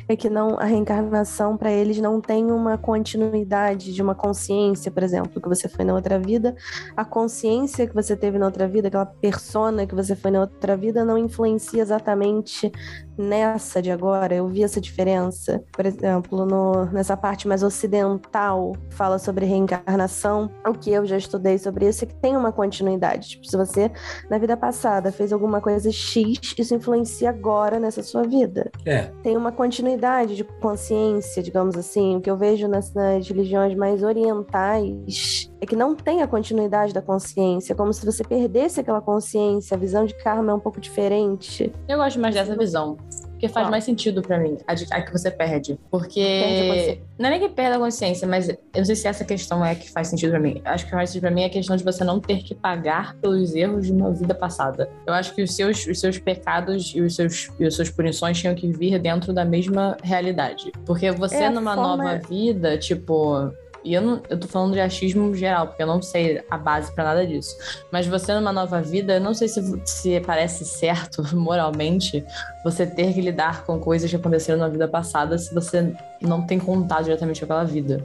é que não a reencarnação para eles não tem uma continuidade de uma consciência, por exemplo, que você foi na outra vida, a consciência que você teve na outra vida, aquela persona que você foi na outra vida não influencia exatamente nessa de agora. Eu vi essa diferença, por exemplo, no, nessa parte mais ocidental, fala sobre reencarnação. O que eu já estudei sobre isso é que tem uma continuidade. Tipo, se você na vida passada fez alguma coisa X, isso influencia agora nessa sua vida É, tem uma continuidade de consciência, digamos assim. O que eu vejo nas, nas religiões mais orientais é que não tem a continuidade da consciência, é como se você perdesse aquela consciência. A visão de karma é um pouco diferente. Eu gosto mais dessa visão. Porque faz mais sentido pra mim, a, de- a que você perde. Perde Porque. consciência. Não é nem que perde a consciência, mas eu não sei se essa questão é que faz sentido pra mim. Acho que faz sentido pra mim é a questão de você não ter que pagar pelos erros de uma vida passada. Eu acho que os seus, os seus pecados e os seus, e as suas punições tinham que vir dentro da mesma realidade. Porque você É, numa forma- nova vida, tipo. E eu, não, eu tô falando de achismo geral, porque eu não sei a base pra nada disso. Mas você numa nova vida, eu não sei se, se parece certo moralmente você ter que lidar com coisas que aconteceram na vida passada se você não tem contato diretamente com aquela vida.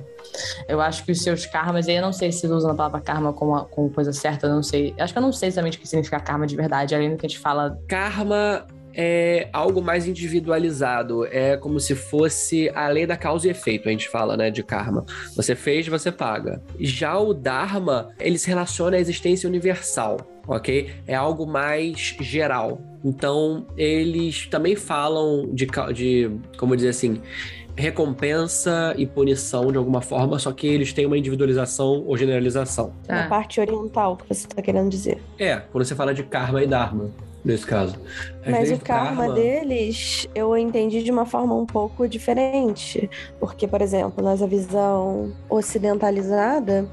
Eu acho que os seus karmas, aí eu não sei se usam a palavra karma como, como coisa certa, eu não sei. Acho que eu não sei exatamente o que significa karma de verdade, além do que a gente fala. karma é algo mais individualizado. É como se fosse a lei da causa e efeito, a gente fala, né, de karma. Você fez, você paga. Já o Dharma, ele se relaciona à existência universal, ok? É algo mais geral. Então, eles também falam de, de como dizer assim, recompensa e punição de alguma forma, só que eles têm uma individualização ou generalização. Na Ah. parte oriental, que você está querendo dizer. É, quando você fala de karma e dharma, nesse caso. Às Mas o karma, karma- deles eu entendi de uma forma um pouco diferente. Porque, por exemplo, nessa visão ocidentalizada,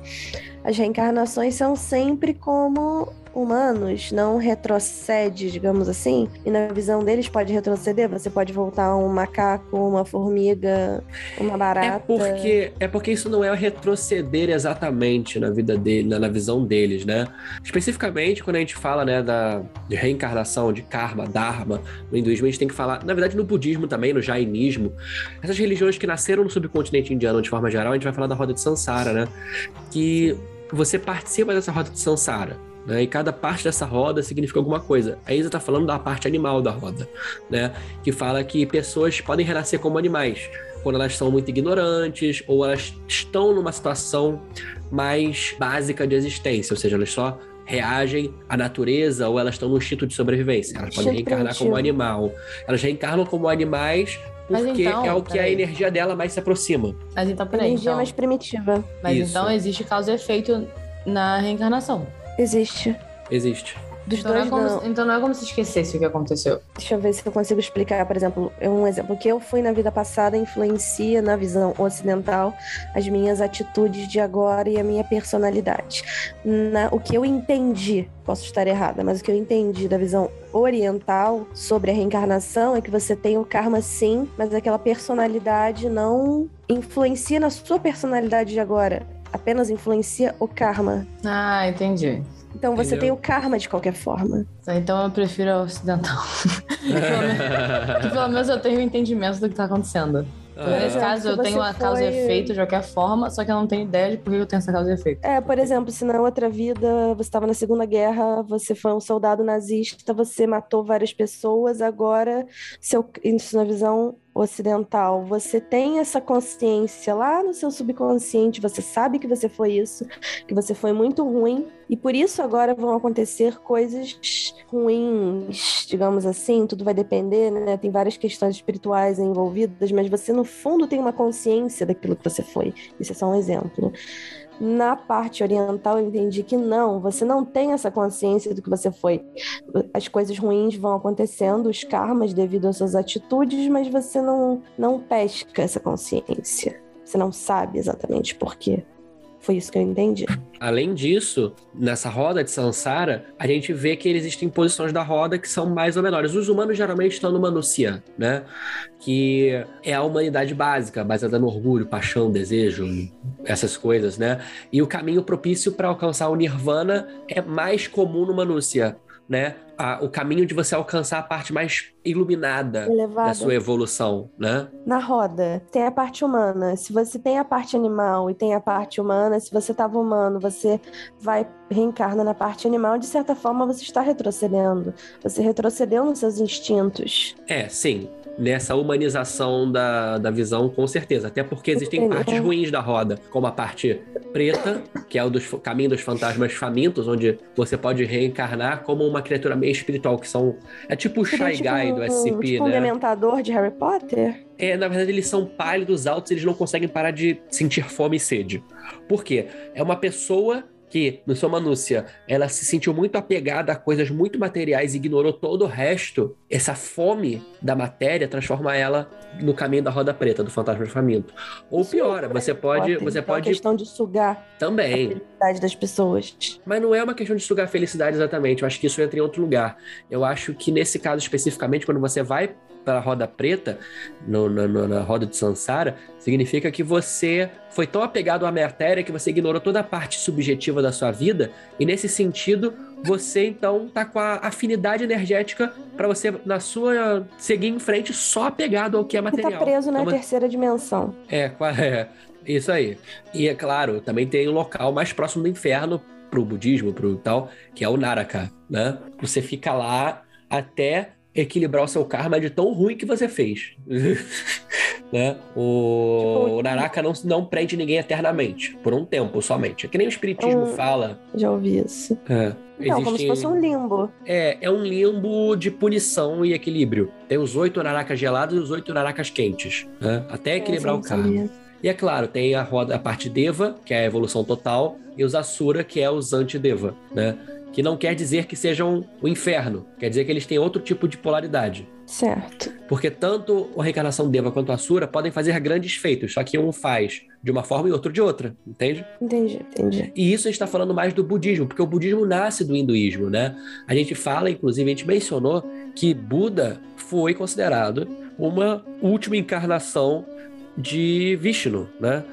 as reencarnações são sempre como humanos, não retrocede, digamos assim. E na visão deles pode retroceder, você pode voltar um macaco, uma formiga, uma barata. É porque, é porque isso não é retroceder exatamente na vida dele, na, visão deles, né? Especificamente quando a gente fala, né, da de reencarnação, de karma, dharma, no hinduísmo, a gente tem que falar, na verdade no budismo também, no jainismo, essas religiões que nasceram no subcontinente indiano de forma geral, a gente vai falar da roda de Sansara, né? Que você participa dessa roda de Sansara. Né? E cada parte dessa roda significa alguma coisa. A Isa tá falando da parte animal da roda, né? Que fala que pessoas podem renascer como animais quando elas são muito ignorantes ou elas estão numa situação mais básica de existência, ou seja, elas só reagem à natureza ou elas estão no instinto de sobrevivência. Elas podem reencarnar como animal. Elas reencarnam como animais porque então, é o que a energia dela mais se aproxima. Mas então, peraí. Energia Então, mais primitiva. mas Isso. então existe causa e efeito na reencarnação. Existe. Existe. Dos Então não, é dois como, não. se- então não é como se esquecesse o que aconteceu. Deixa eu ver se eu consigo explicar, por exemplo, é um exemplo que eu fui na vida passada influencia na visão ocidental as minhas atitudes de agora e a minha personalidade. Na- o que eu entendi, posso estar errada, mas o que eu entendi da visão oriental sobre a reencarnação é que você tem o karma sim, mas aquela personalidade não influencia na sua personalidade de agora. Apenas influencia o karma. Ah, entendi. Então você Entendeu? tem o karma de qualquer forma. Então eu prefiro a ocidental. pelo menos- que pelo menos eu tenho um entendimento do que tá acontecendo. Ah, nesse exemplo, caso, eu tenho uma causa e foi- efeito de qualquer forma, só que eu não tenho ideia de por que eu tenho essa causa e efeito. É, por exemplo, se na outra vida você estava na Segunda Guerra, você foi um soldado nazista, você matou várias pessoas, agora, seu, isso na visão ocidental, você tem essa consciência lá no seu subconsciente, você sabe que você foi isso, que você foi muito ruim, e por isso agora vão acontecer coisas ruins, digamos assim, tudo vai depender, né? Tem várias questões espirituais envolvidas, mas você no fundo tem uma consciência daquilo que você foi. Isso é só um exemplo. Na parte oriental, eu entendi que não, você não tem essa consciência do que você foi. As coisas ruins vão acontecendo, os karmas devido às suas atitudes, mas você não, não pesca essa consciência. Você não sabe exatamente por quê. Foi isso que eu entendi. Além disso, nessa roda de Sansara, a gente vê que existem posições da roda que são mais ou menores. Os humanos geralmente estão no Manusia, né? Que é a humanidade básica, baseada no orgulho, paixão, desejo, essas coisas, né? E o caminho propício para alcançar o Nirvana é mais comum no Manusia, né? A- o caminho de você alcançar a parte mais iluminada da Elevada. sua evolução, né? Na roda, tem a parte humana. Se você tem a parte animal e tem a parte humana, se você estava humano, você vai reencarna na parte animal, de certa forma você está retrocedendo. Você retrocedeu nos seus instintos. É, sim. Nessa humanização da, da visão, com certeza. Até porque existem partes ruins da roda, como a parte preta, que é o dos caminho dos fantasmas famintos, onde você pode reencarnar como uma criatura meio espiritual, que são. É tipo o Shy Guy do SCP, tipo um né? dementador de Harry Potter? É, na verdade, eles são pálidos, altos, eles não conseguem parar de sentir fome e sede. Por quê? É uma pessoa que, no seu Manúcia, ela se sentiu muito apegada a coisas muito materiais e ignorou todo o resto. Essa fome da matéria transforma ela no caminho da roda preta, do fantasma faminto. Ou Isso pior, não é você pode, Potter, você então é pode questão de sugar a também. felicidade das pessoas. Mas não é uma questão de sugar a felicidade exatamente. Eu acho que isso entra em outro lugar. Eu acho que nesse caso especificamente, quando você vai para a roda preta, no- no- no- na roda de Sansara, significa que você foi tão apegado à matéria que você ignorou toda a parte subjetiva da sua vida. E nesse sentido, você então tá com a afinidade energética para você, na sua. seguir em frente só apegado ao que é E material. tá preso na Então, terceira dimensão. é, é, isso aí. E é claro, também tem o local mais próximo do inferno pro budismo, pro tal, que é o Naraka, né? Você fica lá até equilibrar o seu karma de tão ruim que você fez. né? O, Tipo, o Naraka não, não prende ninguém eternamente, por um tempo somente. É que nem o espiritismo Um- fala. Já ouvi isso. É. Então, como se fosse um limbo. é, é um limbo de punição e equilíbrio. Tem os oito naracas gelados e os oito naracas quentes, né? Até equilibrar Essa o sabia. E é claro, tem a roda, a parte Deva, que é a evolução total, e os Asura, que é os anti-Deva, né? Que não quer dizer que sejam o inferno, quer dizer que eles têm outro tipo de polaridade. Certo. Porque tanto a reencarnação Deva quanto a Asura podem fazer grandes feitos, só que um faz de uma forma e outro de outra, entende? Entendi, entendi. E isso a gente está falando mais do budismo, porque o budismo nasce do hinduísmo, né? A gente fala, inclusive, a gente mencionou que Buda foi considerado uma última encarnação de Vishnu, né?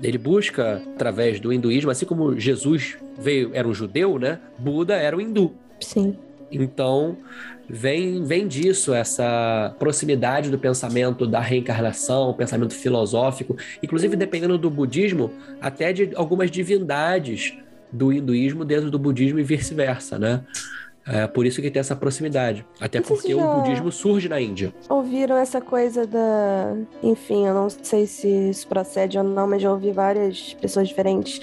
Ele busca, através do hinduísmo, assim como Jesus veio, era um judeu, né? Buda era um hindu. Sim. Então, vem, vem disso essa proximidade do pensamento da reencarnação, pensamento filosófico, inclusive dependendo do budismo, até de algumas divindades do hinduísmo dentro do budismo e vice-versa, né? É por isso que tem essa proximidade. Até porque se o já- budismo surge na Índia. Ouviram essa coisa da. Enfim, eu não sei se isso procede ou não, mas já ouvi várias pessoas diferentes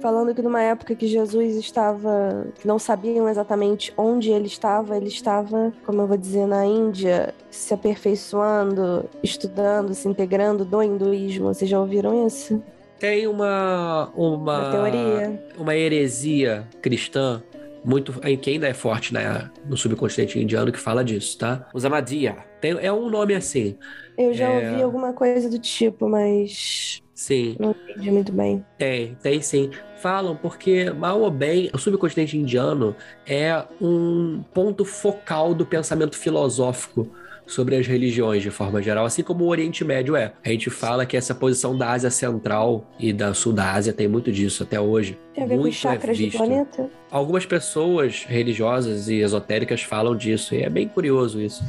falando que numa época que Jesus estava. que não sabiam exatamente onde ele estava, ele estava, como eu vou dizer, na Índia, se aperfeiçoando, estudando, se integrando do hinduísmo. Vocês já ouviram isso? Tem uma uma Uma teoria. uma heresia cristã muito em que ainda é forte né, no subcontinente indiano que fala disso, tá? Os Ahmadiyya. Tem, é um nome assim. Eu já É. ouvi alguma coisa do tipo, mas Sim, não entendi muito bem. tem, tem sim. Falam porque, mal ou bem, o subcontinente indiano é um ponto focal do pensamento filosófico sobre as religiões de forma geral, assim como o Oriente Médio é. A gente fala que essa posição da Ásia Central e da Sul da Ásia tem muito disso até hoje. Tem a ver com muito os chakras é do visto. planeta? Algumas pessoas religiosas e esotéricas falam disso, e é bem curioso isso.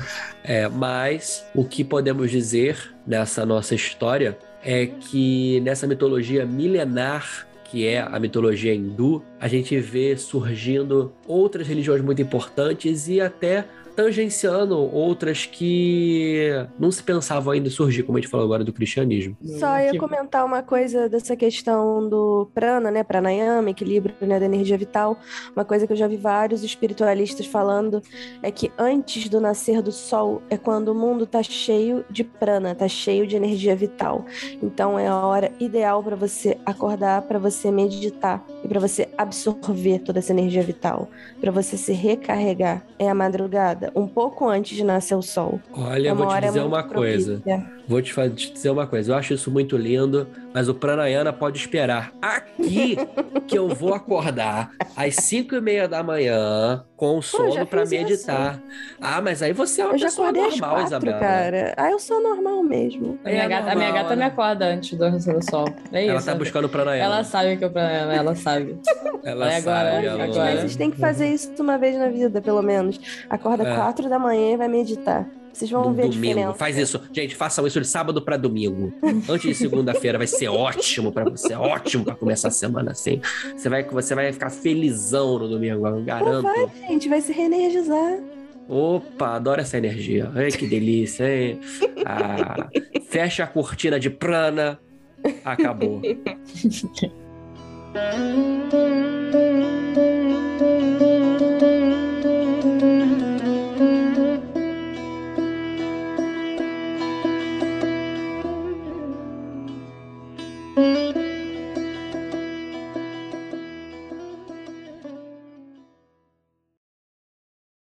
É, mas o que podemos dizer nessa nossa história é que nessa mitologia milenar que é a mitologia hindu, a gente vê surgindo outras religiões muito importantes e até tangenciando outras que não se pensavam ainda em surgir, como a gente falou agora do cristianismo. Só ia comentar uma coisa dessa questão do prana, né, pranayama, equilíbrio né, da energia vital. Uma coisa que eu já vi vários espiritualistas falando é que antes do nascer do sol é quando o mundo tá cheio de prana, tá cheio de energia vital. Então é a hora ideal para você acordar, para você meditar e para você absorver toda essa energia vital, para você se recarregar. É a madrugada, um pouco antes de nascer o sol. Olha, é eu vou te hora dizer uma coisa. propícia. Vou te, dizer uma coisa, eu acho isso muito lindo, mas o Pranayana pode esperar. Aqui que eu vou acordar às 5 e meia da manhã com sono isso. meditar. Ah, mas aí você é uma Eu já pessoa normal, quatro, Isabela. cara. Ah, eu sou normal mesmo. A minha, É gata, a minha normal, gata me né? acorda antes do nascer do sol. É Ela isso. tá buscando o Pranayana. Ela sabe que eu pra ela, ela sabe. Ela Vai agora, sabe, ela- agora. Mas vocês têm que fazer isso uma vez na vida, pelo menos. Acorda É. quatro da manhã e vai meditar. Vocês vão ver domingo. a diferença. Faz isso. Gente, façam isso de sábado para domingo. Antes de segunda-feira vai ser ótimo para você, ótimo para começar a semana assim. Você vai você vai ficar felizão no domingo, eu então garanto. Vai, gente, vai se reenergizar. Opa, adoro essa energia. Ai, que delícia, hein? Ah, fecha a cortina de prana. Acabou.